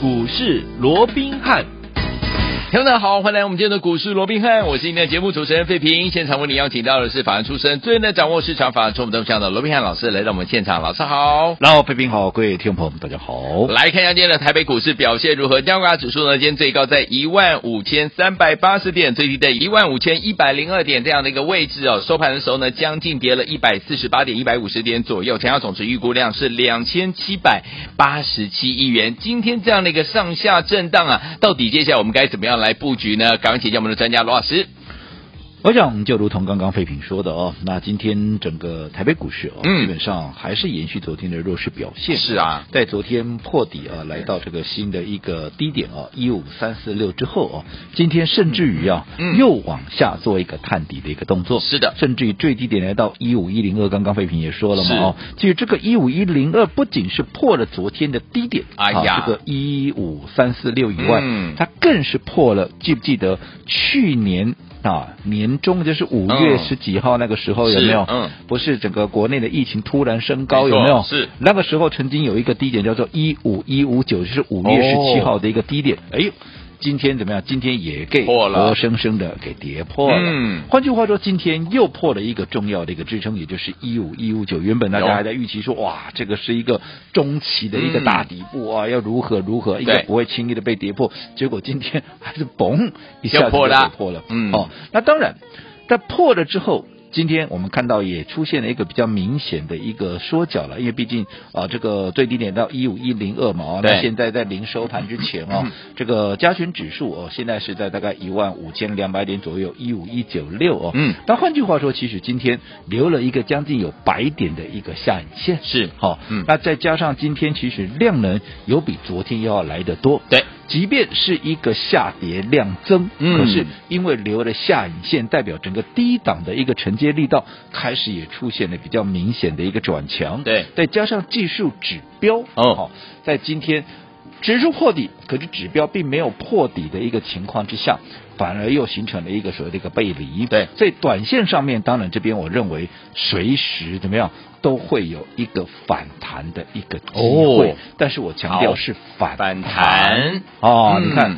股市罗宾汉。听众们好，欢迎来我们今天的股市罗宾汉，我是今天的节目主持人费平。现场为你邀请到的是法案出身、最能掌握市场法案冲动向的罗宾汉老师来到我们现场，老师好。然后费平好，各位听众朋友们大家好。来看一下今天的台北股市表现如何？加权指数呢，今天最高在一万五千三百八十点，最低在一万五千一百零二点这样的一个位置哦。收盘的时候呢，将近跌了一百四十八点，一百五十点左右。成交总值预估量是两千七百八十七亿元。今天这样的一个上下震荡啊，到底接下来我们该怎么样来布局呢？赶快请教我们的专家罗老师。我想就如同刚刚费平说的哦，那今天整个台北股市哦，嗯、基本上还是延续昨天的弱势表现。是啊，在昨天破底啊，来到这个新的一个低点啊，一五三四六之后哦，今天甚至于啊，嗯、又往下做一个探底的一个动作。是的，甚至于最低点来到一五一零二，刚刚费平也说了嘛哦，其实这个一五一零二不仅是破了昨天的低点，哎呀，啊、这个一五三四六以外，嗯，它更是破了。记不记得去年？啊，年终就是五月十几号那个时候有没有？嗯，不是整个国内的疫情突然升高有没有？是那个时候曾经有一个低点叫做一五一五九，就是五月十七号的一个低点。哎呦。今天怎么样？今天也给活生生的给跌破了。嗯，换句话说，今天又破了一个重要的一个支撑，也就是一五一五九。原本大家还在预期说，哇，这个是一个中期的一个大底部啊，要如何如何，应该不会轻易的被跌破。结果今天还是嘣一下子就跌破了。嗯，哦，那当然，在破了之后。今天我们看到也出现了一个比较明显的一个缩脚了，因为毕竟啊，这个最低点到一五一零二嘛，那现在在临收盘之前啊，嗯、这个加权指数哦，现在是在大概一万五千两百点左右，一五一九六哦。嗯。但换句话说，其实今天留了一个将近有百点的一个下影线，是好。嗯。那再加上今天其实量能有比昨天要来得多，对。即便是一个下跌量增，嗯，可是因为留了下影线，代表整个低档的一个承接力道开始也出现了比较明显的一个转强，对，再加上技术指标，哦，好，在今天指数破底，可是指标并没有破底的一个情况之下。反而又形成了一个所谓的一个背离，对，在短线上面，当然这边我认为随时怎么样都会有一个反弹的一个机会，哦、但是我强调是反弹，反弹哦，嗯、你看。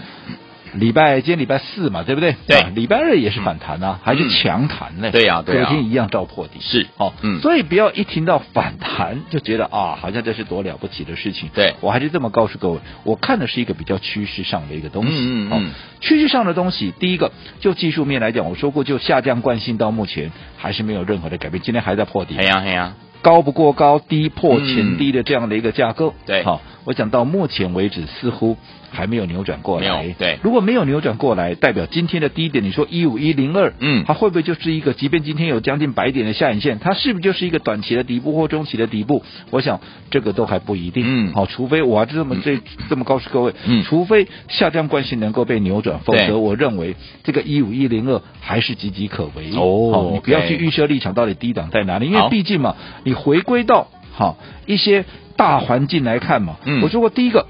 礼拜今天礼拜四嘛，对不对？对，礼拜二也是反弹啊，还是强弹呢？对呀，对呀，昨天一样照破底。是哦，嗯，所以不要一听到反弹就觉得啊，好像这是多了不起的事情。对，我还是这么告诉各位，我看的是一个比较趋势上的一个东西。嗯嗯，趋势上的东西，第一个就技术面来讲，我说过，就下降惯性到目前还是没有任何的改变，今天还在破底。哎呀哎呀，高不过高，低破前低的这样的一个架构。对，好，我讲到目前为止似乎。还没有扭转过来，对，如果没有扭转过来，代表今天的低点，你说一五一零二，嗯，它会不会就是一个，即便今天有将近百点的下影线，它是不是就是一个短期的底部或中期的底部？我想这个都还不一定，嗯，好，除非我还是这么这、嗯、这么告诉各位，嗯，除非下降关系能够被扭转，否则我认为这个一五一零二还是岌岌可危。哦，好，你不要去预设立场到底低档在哪里，因为毕竟嘛，你回归到好一些大环境来看嘛，嗯，我说过第一个。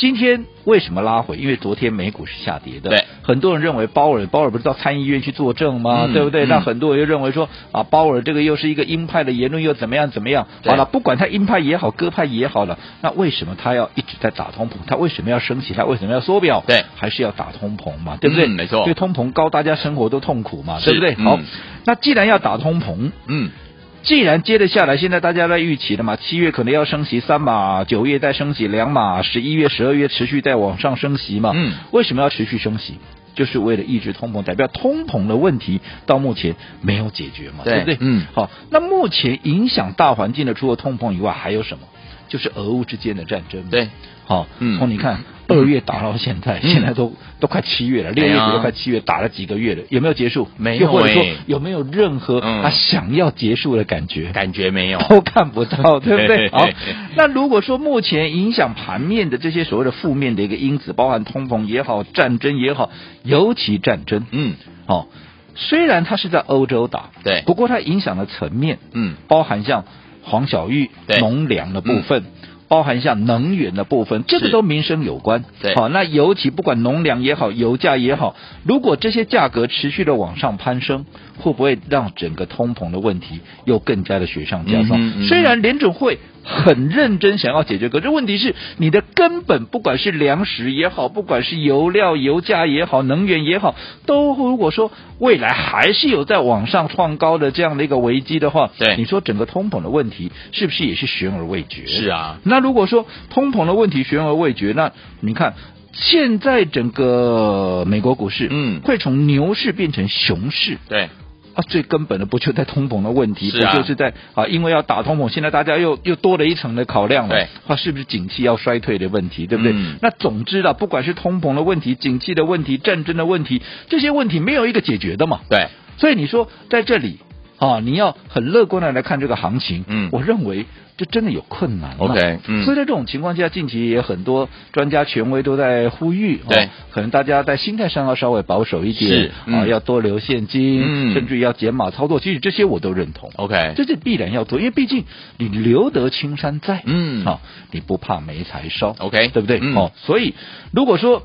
今天为什么拉回？因为昨天美股是下跌的。对，很多人认为鲍尔，鲍尔不是到参议院去作证吗？嗯、对不对？嗯、那很多人又认为说啊，鲍尔这个又是一个鹰派的言论，又怎么样怎么样？对好了，不管他鹰派也好，鸽派也好了，那为什么他要一直在打通膨？他为什么要升息？他为什么要缩表？对，还是要打通膨嘛？对不对？嗯、没错。因为通膨高，大家生活都痛苦嘛，对不对？嗯、好，那既然要打通膨，嗯。既然接得下来，现在大家在预期的嘛，七月可能要升息三码，九月再升息两码，十一月、十二月持续再往上升息嘛。嗯，为什么要持续升息？就是为了抑制通膨，代表通膨的问题到目前没有解决嘛，对，对不对？嗯，好，那目前影响大环境的，除了通膨以外，还有什么？就是俄乌之间的战争。对，好，嗯，从你看。二月打到现在，现在都都快七月了，六月底都快七月，打了几个月了，有没有结束？没有。或者说有没有任何他想要结束的感觉？感觉没有，都看不到，对不对？好，那如果说目前影响盘面的这些所谓的负面的一个因子，包含通膨也好，战争也好，尤其战争，嗯，好，虽然它是在欧洲打，对，不过它影响的层面，嗯，包含像黄小玉农粮的部分。包含像能源的部分，这个都民生有关。对，好，那尤其不管农粮也好，油价也好，如果这些价格持续的往上攀升，会不会让整个通膨的问题又更加的雪上加霜？嗯嗯、虽然联准会很认真想要解决，可是问题是你的根本不管是粮食也好，不管是油料、油价也好，能源也好，都如果说未来还是有在往上创高的这样的一个危机的话，对，你说整个通膨的问题是不是也是悬而未决？是啊，那如果说通膨的问题悬而未决，那你看现在整个美国股市，嗯，会从牛市变成熊市，对。啊，最根本的不就在通膨的问题，不就是在啊？因为要打通膨，现在大家又又多了一层的考量了，它是不是景气要衰退的问题，对不对？嗯、那总之啊，不管是通膨的问题、景气的问题、战争的问题，这些问题没有一个解决的嘛。对，所以你说在这里啊，你要很乐观的来看这个行情，嗯，我认为。这真的有困难，OK，嗯，所以在这种情况下，近期也很多专家权威都在呼吁，对、哦，可能大家在心态上要稍微保守一点，是，嗯、啊，要多留现金，嗯，甚至于要减码操作，其实这些我都认同，OK，这是必然要做，因为毕竟你留得青山在，嗯，啊，你不怕没柴烧，OK，对不对？嗯、哦，所以如果说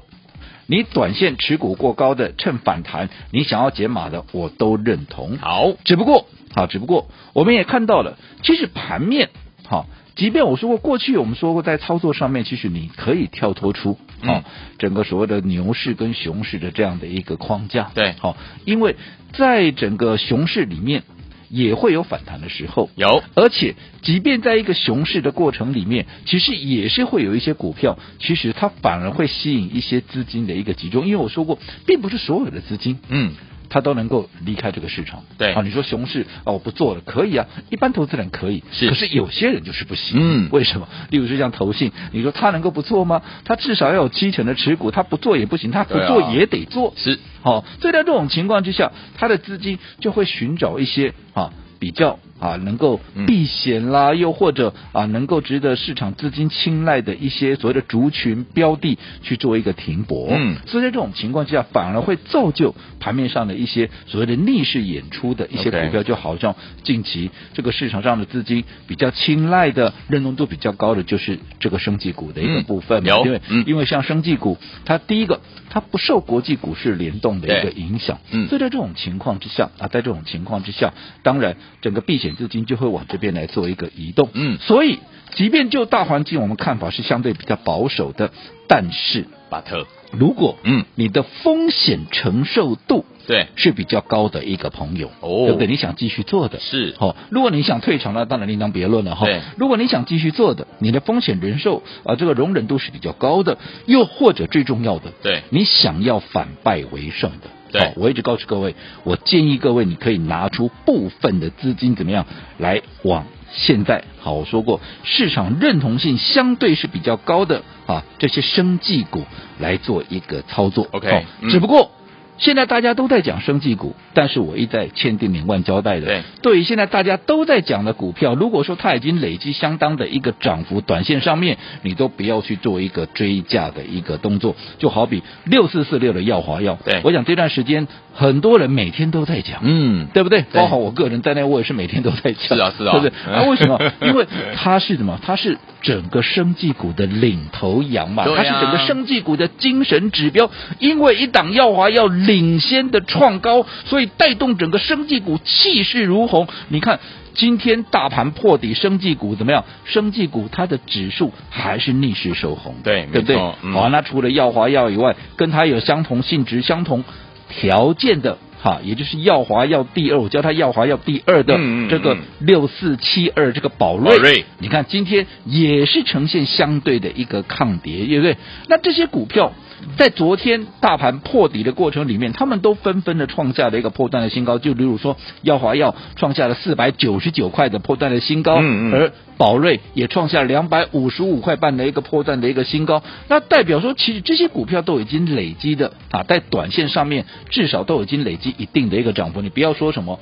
你短线持股过高的，趁反弹你想要解码的，我都认同，好，只不过，好，只不过我们也看到了，其实盘面，好。即便我说过，过去我们说过，在操作上面，其实你可以跳脱出啊、哦，整个所谓的牛市跟熊市的这样的一个框架。对，好、哦，因为在整个熊市里面也会有反弹的时候，有，而且即便在一个熊市的过程里面，其实也是会有一些股票，其实它反而会吸引一些资金的一个集中。因为我说过，并不是所有的资金，嗯。他都能够离开这个市场，对。啊，你说熊市哦，我不做了，可以啊，一般投资人可以，是，可是有些人就是不行，嗯，为什么？例如说像投信，你说他能够不做吗？他至少要有七成的持股，他不做也不行，他不做也得做，是，好，所以在这种情况之下，他的资金就会寻找一些啊。比较啊，能够避险啦，又或者啊，能够值得市场资金青睐的一些所谓的族群标的去做一个停泊。嗯，所以在这种情况之下，反而会造就盘面上的一些所谓的逆势演出的一些股票，就好像近期这个市场上的资金比较青睐的、认同度比较高的，就是这个生技股的一个部分。有，因为因为像生技股，它第一个它不受国际股市联动的一个影响。嗯，所以在这种情况之下啊，在这种情况之下，当然。整个避险资金就会往这边来做一个移动，嗯，所以即便就大环境，我们看法是相对比较保守的，但是巴特，如果嗯。你的风险承受度对。是比较高的一个朋友哦，对不对？你想继续做的。是。哦，如果你想退场，那当然另当别论了哈。如果你想继续做的，你的风险忍受啊，这个容忍度是比较高的，又或者最重要的，对，你想要反败为胜的。好，我一直告诉各位，我建议各位，你可以拿出部分的资金，怎么样来往现在？好，我说过，市场认同性相对是比较高的啊，这些生技股来做一个操作。OK，只不过。现在大家都在讲生技股，但是我一再千叮咛万交代的，对，对于现在大家都在讲的股票，如果说它已经累积相当的一个涨幅，短线上面你都不要去做一个追价的一个动作，就好比六四四六的耀华药，对，我想这段时间很多人每天都在讲，嗯，对不对？包括我个人在内，我也是每天都在讲，是啊，是啊，对不对？那、啊、为什么？因为它是什么？它是整个生技股的领头羊嘛，它是整个生技股的精神指标，因为一档耀华药。领先的创高，所以带动整个生技股气势如虹。你看今天大盘破底，生技股怎么样？生技股它的指数还是逆势收红，对，对不对？嗯、好，那除了药华药以外，跟它有相同性质、相同条件的哈，也就是耀华药第二，我叫它耀华药第二的这个六四七二这个宝瑞，宝瑞，你看今天也是呈现相对的一个抗跌，对不对？那这些股票。在昨天大盘破底的过程里面，他们都纷纷的创下了一个破断的新高。就例如说，耀华药创下了四百九十九块的破断的新高，嗯嗯，而宝瑞也创下两百五十五块半的一个破断的一个新高。那代表说，其实这些股票都已经累积的啊，在短线上面至少都已经累积一定的一个涨幅。你不要说什么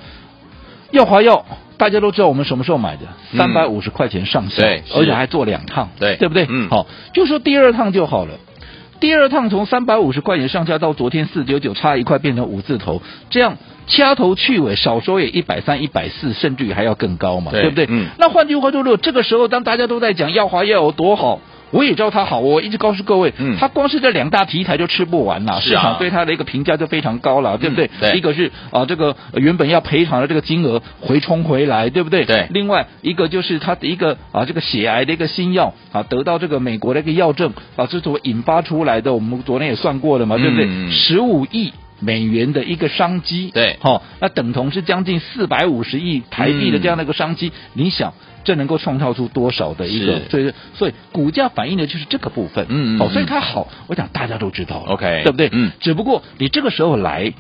耀华药，大家都知道我们什么时候买的，三百五十块钱上下，对，而且还做两趟，对，对不对？嗯，好，就说第二趟就好了。第二趟从三百五十块钱上下到昨天四九九，差一块变成五字头，这样掐头去尾，少说也一百三、一百四，甚至于还要更高嘛，对，对不对？嗯。那换句话说，如果这个时候当大家都在讲耀华要有多好，我也知道它好，我一直告诉各位，嗯，它光是这两大题材就吃不完了，市场对它的一个评价就非常高了，对不对？对，一个是啊，这个原本要赔偿的这个金额回冲回来，对不对？对。另外一个就是它的一个啊，这个血癌的一个新药啊，得到这个美国的一个药证啊，这所引发出来的，我们昨天也算过了嘛，对不对？十五亿。美元的一个商机，对，好、哦，那等同是将近四百五十亿台币的这样的一个商机，嗯、你想这能够创造出多少的一个？所以，所以股价反映的就是这个部分，嗯，好、哦，所以它好，我想大家都知道，OK，对不对？嗯，只不过你这个时候来。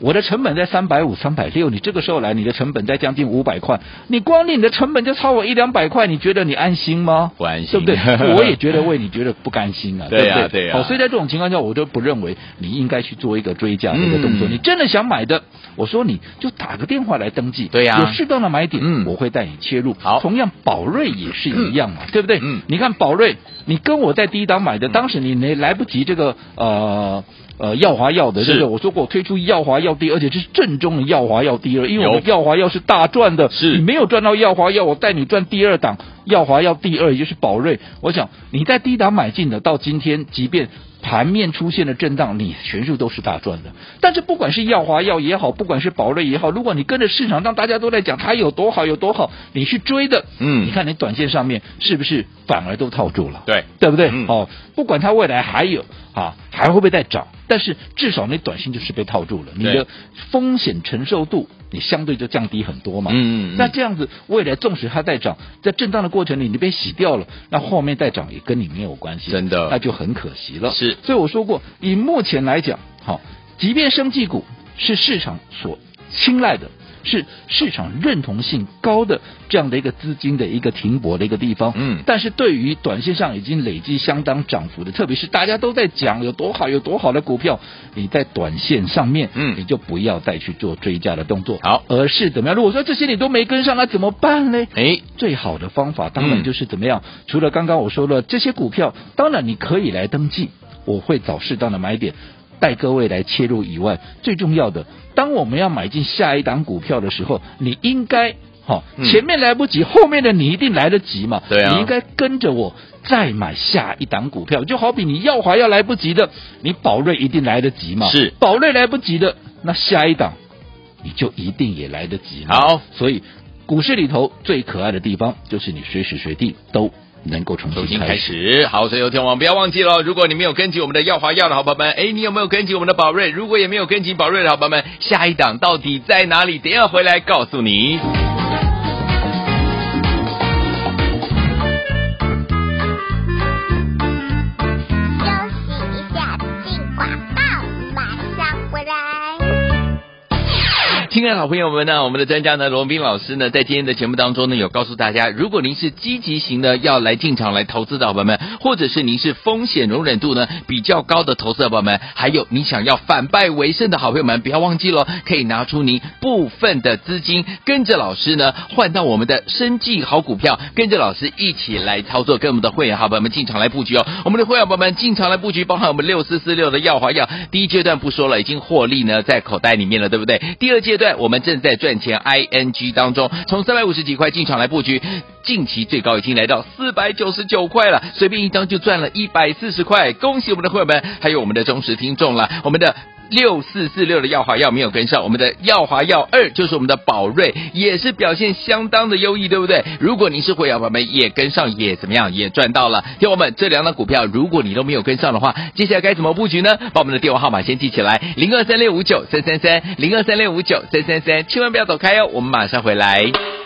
我的成本在三百五、三百六，你这个时候来，你的成本在将近五百块，你光你的成本就超我一两百块，你觉得你安心吗？不安心，对不对？我也觉得为你觉得不甘心啊，对呀、啊，对不对？好，所以在这种情况下，我就不认为你应该去做一个追加的一个动作。嗯、你真的想买的，我说你就打个电话来登记，对呀、啊，有适当的买点，嗯，我会带你切入。好，同样宝瑞也是一样嘛，嗯、对不对？嗯，你看宝瑞，你跟我在低档买的，嗯、当时你没来不及这个呃。呃，耀华药的，对不对？我说过，我推出耀华药第二，而且是正宗的耀华药第二，因为我们耀华药是大赚的，是你没有赚到耀华药，我带你赚第二档耀华药第二，也就是宝瑞。我想你在低档买进的，到今天即便盘面出现了震荡，你全数都是大赚的。但是不管是耀华药也好，不管是宝瑞也好，如果你跟着市场上大家都在讲它有多好有多好，你去追的，嗯，你看你短线上面是不是反而都套住了？对，对不对？嗯、哦，不管它未来还有啊，还会不会再涨？但是至少你短线就是被套住了，你的风险承受度你相对就降低很多嘛。嗯，嗯，那这样子未来纵使它再涨，在震荡的过程里你被洗掉了，那后面再涨也跟你没有关系，真的，那就很可惜了。是，所以我说过，以目前来讲，好，即便生技股是市场所青睐的。是市场认同性高的这样的一个资金的一个停泊的一个地方，嗯，但是对于短线上已经累积相当涨幅的，特别是大家都在讲有多好有多好的股票，你在短线上面，嗯，你就不要再去做追加的动作，好，而是怎么样？如果说这些你都没跟上，那怎么办呢？哎，最好的方法当然就是怎么样？嗯、除了刚刚我说了这些股票，当然你可以来登记，我会找适当的买点。带各位来切入以外，最重要的，当我们要买进下一档股票的时候，你应该，好、哦，前面来不及，后面的你一定来得及嘛？对啊，你应该跟着我再买下一档股票，就好比你耀华要来不及的，你宝瑞一定来得及嘛？是，宝瑞来不及的，那下一档你就一定也来得及。好，所以股市里头最可爱的地方，就是你随时随地都。能够重新开始，开始，好，所以有天王不要忘记了，如果你没有跟紧我们的耀华耀的好朋友们，哎，你有没有跟紧我们的宝瑞？如果也没有跟紧宝瑞的好朋友们，下一档到底在哪里？等一下回来告诉你。亲爱的好朋友们呢，我们的专家呢，罗斌老师呢，在今天的节目当中呢，有告诉大家，如果您是积极型的要来进场来投资的好朋友们，或者是您是风险容忍度呢比较高的投资的朋友们，还有你想要反败为胜的好朋友们，不要忘记了，可以拿出您部分的资金，跟着老师呢换到我们的生计好股票，跟着老师一起来操作，跟我们的会员好朋友们进场来布局哦。我们的会员朋友们进场来布局，包含我们六四四六的耀华药，第一阶段不说了，已经获利呢在口袋里面了，对不对？第二阶段我们正在赚钱，ING 当中，从三百五十几块进场来布局，近期最高已经来到四百九十九块了，随便一张就赚了一百四十块，恭喜我们的会员们，还有我们的忠实听众了，我们的。六四四六的耀华药没有跟上，我们的耀华药二就是我们的宝瑞，也是表现相当的优异，对不对？如果您是会员朋友们，也跟上，也怎么样，也赚到了。听我们这两档股票，如果你都没有跟上的话，接下来该怎么布局呢？把我们的电话号码先记起来，零二三六五九三三三，零二三六五九三三三，千万不要走开哦，我们马上回来。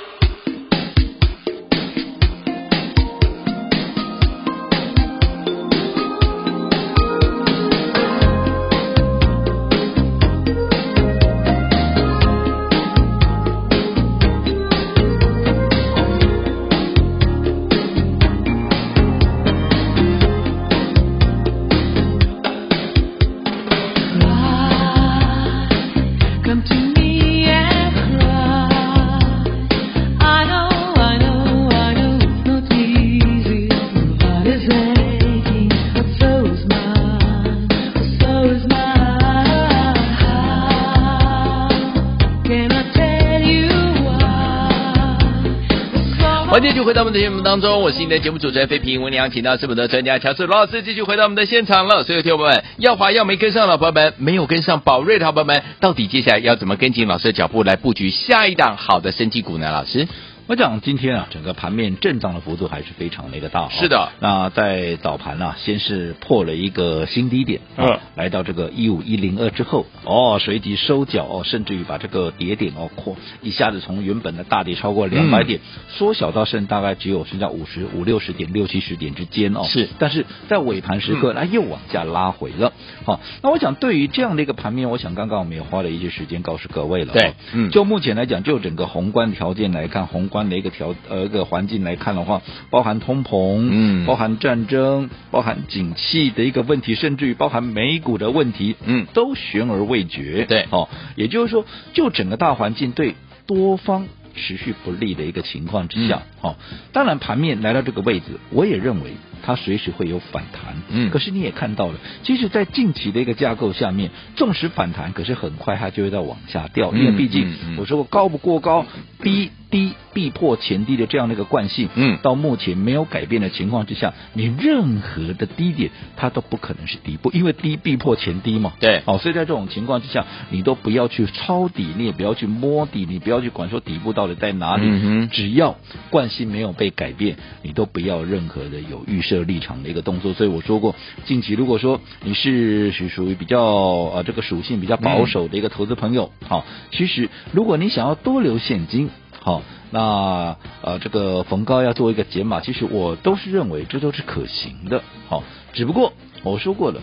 回到我们的节目当中，我是你的节目主持人飞平，为您邀请到是我们的专家乔治罗老师，继续回到我们的现场了。所有听友们，耀华要没跟上老朋友们，没有跟上宝瑞的好朋友们，到底接下来要怎么跟紧老师的脚步来布局下一档好的升级股呢？老师？我讲今天啊，整个盘面震荡的幅度还是非常的一个大。是的，那在早盘呢、啊，先是破了一个新低点，嗯、啊，来到这个一五一零二之后，哦，随即收脚哦，甚至于把这个跌点哦扩一下子从原本的大跌超过两百点，嗯、缩小到剩大概只有剩下五十五六十点六七十点之间哦。是，但是在尾盘时刻，它、嗯、又往下拉回了。好，那我想对于这样的一个盘面，我想刚刚我们也花了一些时间告诉各位了。对，嗯，就目前来讲，就整个宏观条件来看，宏观的一个条。呃，一个环境来看的话，包含通膨，嗯，包含战争，包含景气的一个问题，甚至于包含美股的问题，嗯，都悬而未决。对，哦，也就是说，就整个大环境对多方持续不利的一个情况之下，嗯、哦，当然盘面来到这个位置，我也认为它随时会有反弹。嗯，可是你也看到了，其实，在近期的一个架构下面，纵使反弹，可是很快它就会再往下掉，嗯、因为毕竟、我说过高不过高，低低。必破前低的这样的一个惯性，嗯，到目前没有改变的情况之下，你任何的低点它都不可能是底部，因为低必破前低嘛。对，哦，所以在这种情况之下，你都不要去抄底，你也不要去摸底，你不要去管说底部到底在哪里，嗯，只要惯性没有被改变，你都不要任何的有预设立场的一个动作。所以我说过，近期如果说你是属属于比较呃这个属性比较保守的一个投资朋友，好，其实如果你想要多留现金，好。那呃，这个逢高要做一个解码，其实我都是认为这都是可行的。好，只不过我说过了，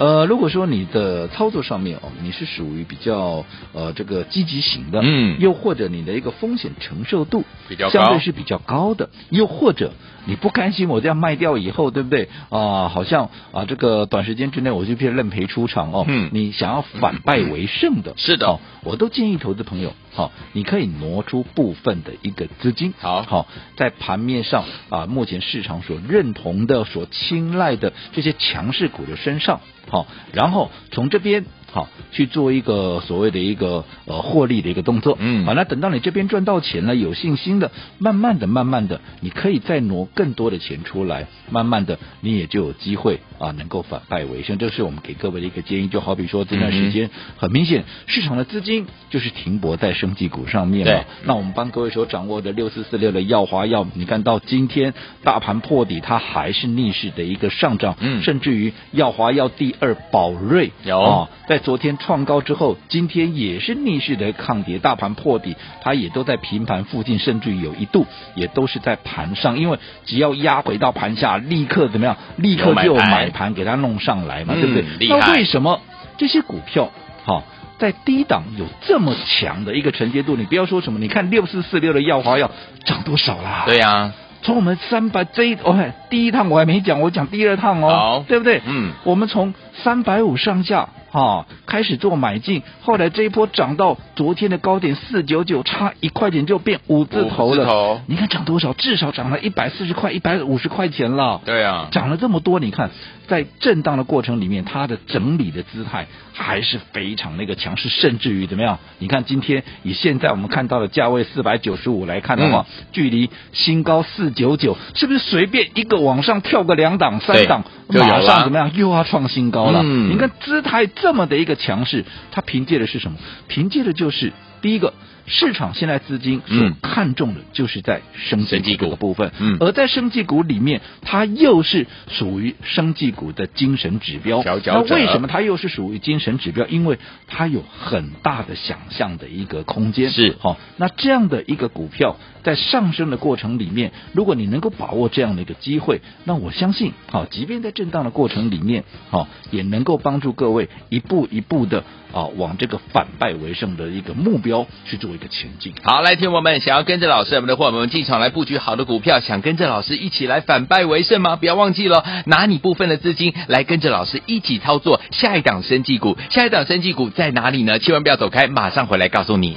呃，如果说你的操作上面哦，你是属于比较呃这个积极型的，嗯，又或者你的一个风险承受度比较相对是比较高的，又或者。你不甘心我这样卖掉以后，对不对啊？好像啊，这个短时间之内我就变认赔出场哦。嗯。你想要反败为胜的，是的、哦，我都建议投资朋友，好、哦，你可以挪出部分的一个资金，好，好、哦，在盘面上啊，目前市场所认同的、所青睐的这些强势股的身上，好、然后从这边。好，去做一个所谓的一个呃获利的一个动作，嗯，好，那等到你这边赚到钱了，有信心的，慢慢的、慢慢的，你可以再挪更多的钱出来，慢慢的，你也就有机会啊，能够反败为胜。这是我们给各位的一个建议。就好比说这段时间，很明显市场的资金就是停泊在生技股上面了。那我们帮各位所掌握的六四四六的耀华药，你看到今天大盘破底，它还是逆势的一个上涨，嗯，甚至于耀华药第二宝瑞有啊，在昨天创高之后，今天也是逆势的抗跌，大盘破底，它也都在平盘附近，甚至于有一度也都是在盘上，因为只要压回到盘下，立刻怎么样？立刻就买盘给它弄上来嘛，对不对？那为什么这些股票好、哦、在低档有这么强的一个承接度？你不要说什么，你看六四四六的耀华药涨多少啦？对呀、啊，从我们三百这一哦，第一趟我还没讲，我讲第二趟哦，好对不对？嗯，我们从三百五上下。哈、哦，开始做买进，后来这一波涨到昨天的高点四九九，差一块钱就变五字头了。头你看涨多少？至少涨了一百四十块、一百五十块钱了。对啊，涨了这么多，你看在震荡的过程里面，它的整理的姿态还是非常那个强势，甚至于怎么样？你看今天以现在我们看到的价位四百九十五来看的话，嗯、距离新高四九九，是不是随便一个往上跳个两档、三档，马上怎么样又要创新高了？嗯、你看姿态。这么的一个强势，它凭借的是什么？凭借的就是第一个。市场现在资金所看重的就是在生技股的部分，嗯，而在生技股里面，它又是属于生技股的精神指标。那为什么它又是属于精神指标？因为它有很大的想象的一个空间。是，好，那这样的一个股票在上升的过程里面，如果你能够把握这样的一个机会，那我相信，好，即便在震荡的过程里面，好，也能够帮助各位一步一步的啊，往这个反败为胜的一个目标去做一个前进。好，来，听我们想要跟着老师，我们的伙伴们进场来布局好的股票，想跟着老师一起来反败为胜吗？不要忘记了，拿你部分的资金来跟着老师一起操作下一档生技股。下一档生技股在哪里呢？千万不要走开，马上回来告诉你。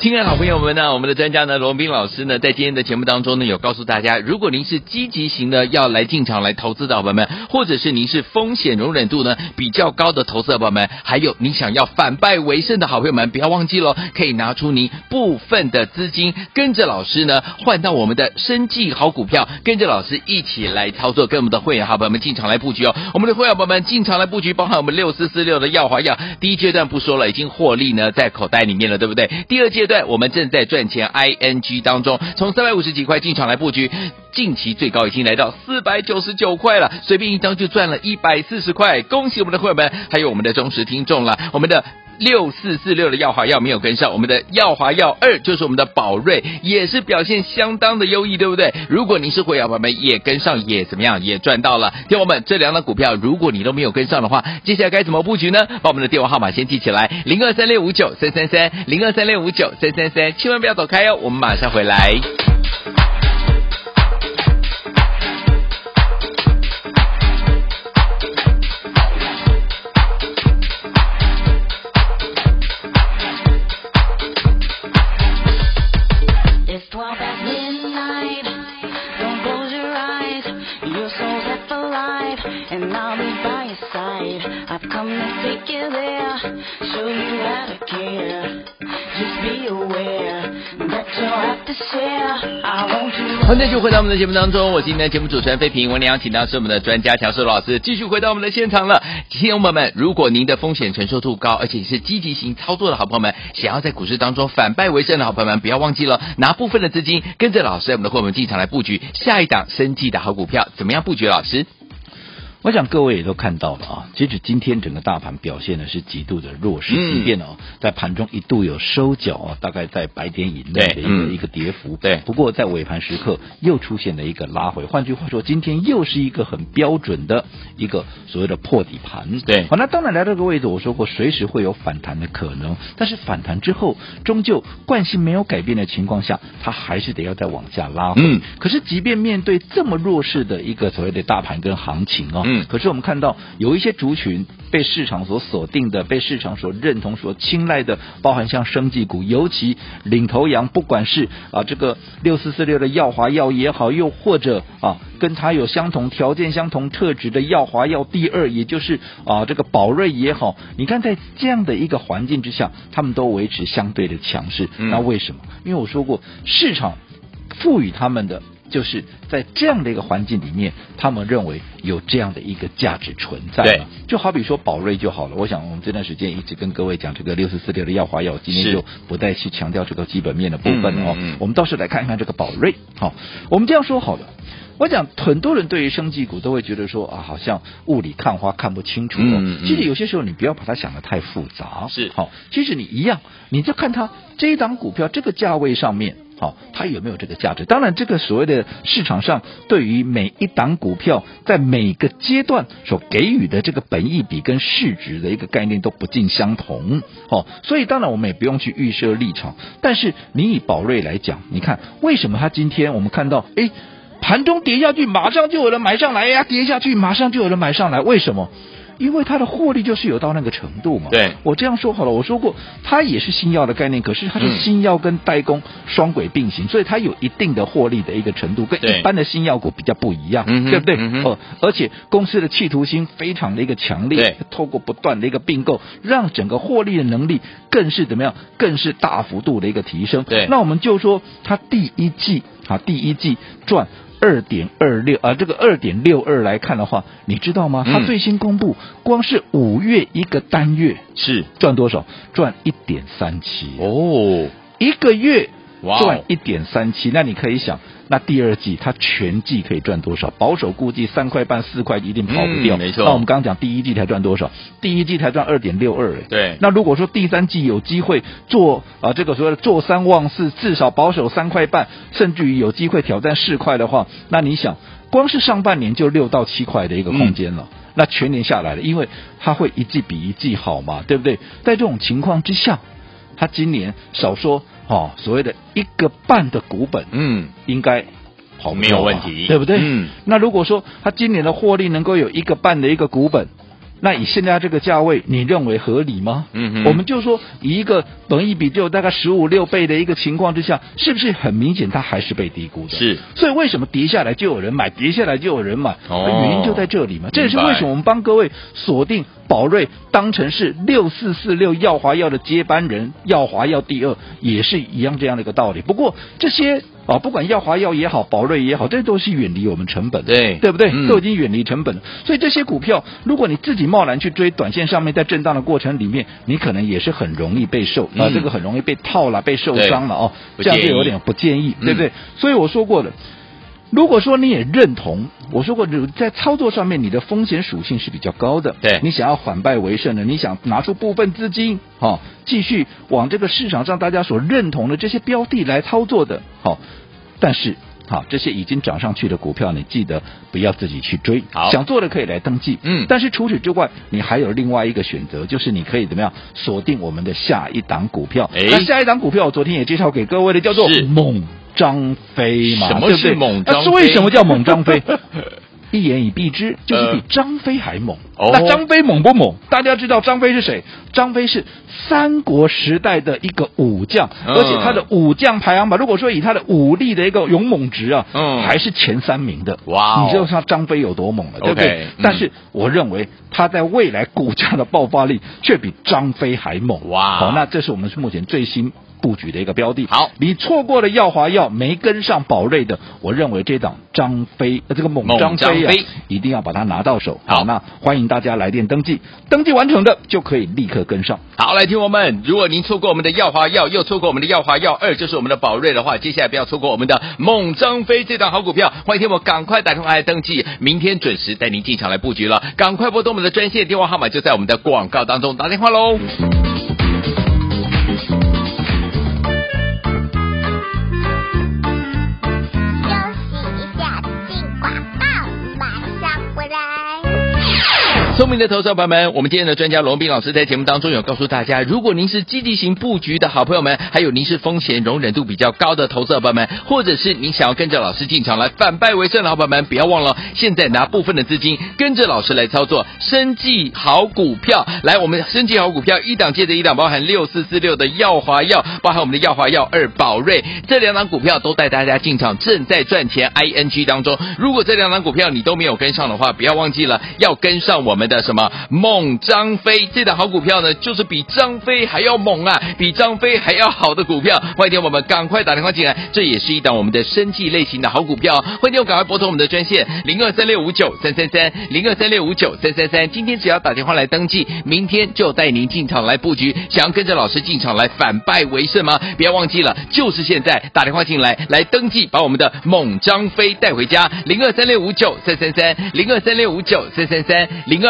亲爱的好朋友们呢，我们的专家呢，罗文彬老师呢，在今天的节目当中呢，有告诉大家，如果您是积极型的要来进场来投资的好朋友们，或者是您是风险容忍度呢比较高的投资的朋友们，还有你想要反败为胜的好朋友们，不要忘记喽，可以拿出您部分的资金，跟着老师呢换到我们的生计好股票，跟着老师一起来操作，跟我们的会员好朋友们进场来布局哦。我们的会员朋友们进场来布局，包含我们六四四六的药华药，第一阶段不说了，已经获利呢在口袋里面了，对不对？第二阶段我们正在赚钱，ING 当中，从三百五十几块进场来布局，近期最高已经来到四百九十九块了，随便一张就赚了一百四十块，恭喜我们的会员们，还有我们的忠实听众了，我们的。六四四六的药华药没有跟上，我们的药华药二就是我们的宝瑞，也是表现相当的优异，对不对？如果您是会员朋友们也跟上，也怎么样，也赚到了。听我们这两档股票，如果你都没有跟上的话，接下来该怎么布局呢？把我们的电话号码先记起来，零二三六五九三三三，零二三六五九三三三，千万不要走开哦，我们马上回来。Now me by your side. I've come to take you there. Show you how to care. Just be aware that you have to share. I want you 很就回到我们的节目当中我是天的节目主持人飞平我们邀请到是我们的专家乔治老师继续回到我们的现场了。朋友们如果您的风险承受度高而且是积极型操作的好朋友们想要在股市当中反败为胜的好朋友们不要忘记了拿部分的资金跟着老师我们的会员进场来布局下一档生计的好股票怎么样布局老师？我想各位也都看到了啊，截止今天整个大盘表现的是极度的弱势，即便哦在盘中一度有收脚啊，大概在百点以内的一个、嗯、一个跌幅，对。不过在尾盘时刻又出现了一个拉回，换句话说，今天又是一个很标准的一个所谓的破底盘，对。好，那当然来到这个位置，我说过随时会有反弹的可能，但是反弹之后终究惯性没有改变的情况下，它还是得要再往下拉回。嗯。可是即便面对这么弱势的一个所谓的大盘跟行情啊。嗯，可是我们看到有一些族群被市场所锁定的，被市场所认同、所青睐的，包含像生技股，尤其领头羊，不管是啊这个六四四六的耀华药也好，又或者啊跟它有相同条件、相同特质的耀华药第二，也就是啊这个宝瑞也好，你看在这样的一个环境之下，他们都维持相对的强势。嗯、那为什么？因为我说过，市场赋予他们的。就是在这样的一个环境里面，他们认为有这样的一个价值存在。对，就好比说宝瑞就好了。我想我们这段时间一直跟各位讲这个六四四六的药华药，今天就不再去强调这个基本面的部分了哦。嗯嗯嗯，我们倒是来看一看这个宝瑞。好，我们这样说好了。我讲很多人对于生技股都会觉得说啊，好像雾里看花看不清楚哦。嗯嗯，其实有些时候你不要把它想得太复杂。是，好，其实你一样，你就看它这一档股票这个价位上面。好，它有没有这个价值？当然，这个所谓的市场上对于每一档股票在每个阶段所给予的这个本益比跟市值的一个概念都不尽相同。好，所以当然我们也不用去预设立场。但是你以宝瑞来讲，你看为什么它今天我们看到，哎，盘中跌下去，马上就有人买上来呀，跌下去马上就有人买上来，为什么？因为它的获利就是有到那个程度嘛。对，我这样说好了，我说过它也是新药的概念，可是它是新药跟代工双轨并行，嗯、所以它有一定的获利的一个程度，跟一般的新药股比较不一样，对，对不对？嗯、哦，而且公司的企图心非常的一个强烈，透过不断的一个并购，让整个获利的能力更是怎么样？更是大幅度的一个提升。对，那我们就说它第一季啊，第一季赚。二点二六啊，这个二点六二来看的话，你知道吗？它最新公布，光是五月一个单月是赚多少？赚一点三七哦，一个月赚一点三七，那你可以想。那第二季它全季可以赚多少？保守估计三块半四块一定跑不掉。嗯、没错。那我们刚刚讲第一季才赚多少？第一季才赚二点六二。对。那如果说第三季有机会做啊，这个所谓的做三望四，至少保守三块半，甚至于有机会挑战四块的话，那你想，光是上半年就六到七块的一个空间了。嗯、那全年下来了，因为它会一季比一季好嘛，对不对？在这种情况之下，它今年少说。哦，所谓的一个半的股本，嗯，应该好没有问题，对不对？嗯，那如果说他今年的获利能够有一个半的一个股本，那以现在这个价位，你认为合理吗？嗯嗯，我们就说以一个本一比就大概十五六倍的一个情况之下，是不是很明显它还是被低估的？是。所以为什么跌下来就有人买，跌下来就有人买？哦，原因就在这里嘛。这也是为什么我们帮各位锁定宝瑞当成是六四四六耀华药的接班人，耀华药第二也是一样这样的一个道理。不过这些。啊，不管耀华药也好，宝瑞也好，这都是远离我们成本的，对对不对？嗯、都已经远离成本了。所以这些股票，如果你自己贸然去追，短线上面在震荡的过程里面，你可能也是很容易被受、嗯、啊，这个很容易被套了，被受伤了哦。这样就有点不建议，对不对？嗯、所以我说过了。如果说你也认同我说过，在操作上面你的风险属性是比较高的，对，你想要反败为胜的，你想拿出部分资金，好、哦，继续往这个市场上大家所认同的这些标的来操作的，好、哦，但是好、哦，这些已经涨上去的股票，你记得不要自己去追，好，想做的可以来登记，嗯，但是除此之外，你还有另外一个选择，就是你可以怎么样锁定我们的下一档股票，哎，那下一档股票我昨天也介绍给各位的，叫做猛。张飞嘛，什么是猛张飞？那是为什么叫猛张飞？一言以蔽之，就是比张飞还猛。呃、那张飞猛不猛？大家知道张飞是谁？张飞是三国时代的一个武将，呃、而且他的武将排行榜，如果说以他的武力的一个勇猛值啊，嗯，还是前三名的。哇、哦，你知道他张飞有多猛了，对不对？嗯、但是我认为他在未来股价的爆发力却比张飞还猛。哇，好，那这是我们目前最新。布局的一个标的，好，你错过了耀华药，没跟上宝瑞的，我认为这档张飞，呃，这个猛张飞啊，一定要把它拿到手。好，那欢迎大家来电登记，登记完成的就可以立刻跟上。好，来听我们，如果您错过我们的耀华药，又错过我们的耀华药二，就是我们的宝瑞的话，接下来不要错过我们的猛张飞这档好股票。欢迎听我赶快打电话来登记，明天准时带您进场来布局了。赶快拨通我们的专线电话号码，就在我们的广告当中，打电话喽。聪明的投资者朋友们，我们今天的专家罗宾老师在节目当中有告诉大家，如果您是积极型布局的好朋友们，还有您是风险容忍度比较高的投资者朋友们，或者是您想要跟着老师进场来反败为胜的好朋友们，不要忘了，现在拿部分的资金跟着老师来操作生计好股票。来，我们生计好股票一档接着一档，包含六四四六的耀华药，包含我们的耀华药二宝瑞这两档股票都带大家进场，正在赚钱 ING 当中。如果这两档股票你都没有跟上的话，不要忘记了要跟上我们的什么猛张飞这档好股票呢？就是比张飞还要猛啊，比张飞还要好的股票。欢迎我们赶快打电话进来，这也是一档我们的生计类型的好股票。欢迎我赶快拨通我们的专线零二三六五九三三三零二三六五九三三三。今天只要打电话来登记，明天就带您进场来布局。想要跟着老师进场来反败为胜吗？不要忘记了，就是现在打电话进来来登记，把我们的猛张飞带回家。零二三六五九三三三零二三六五九三三三零二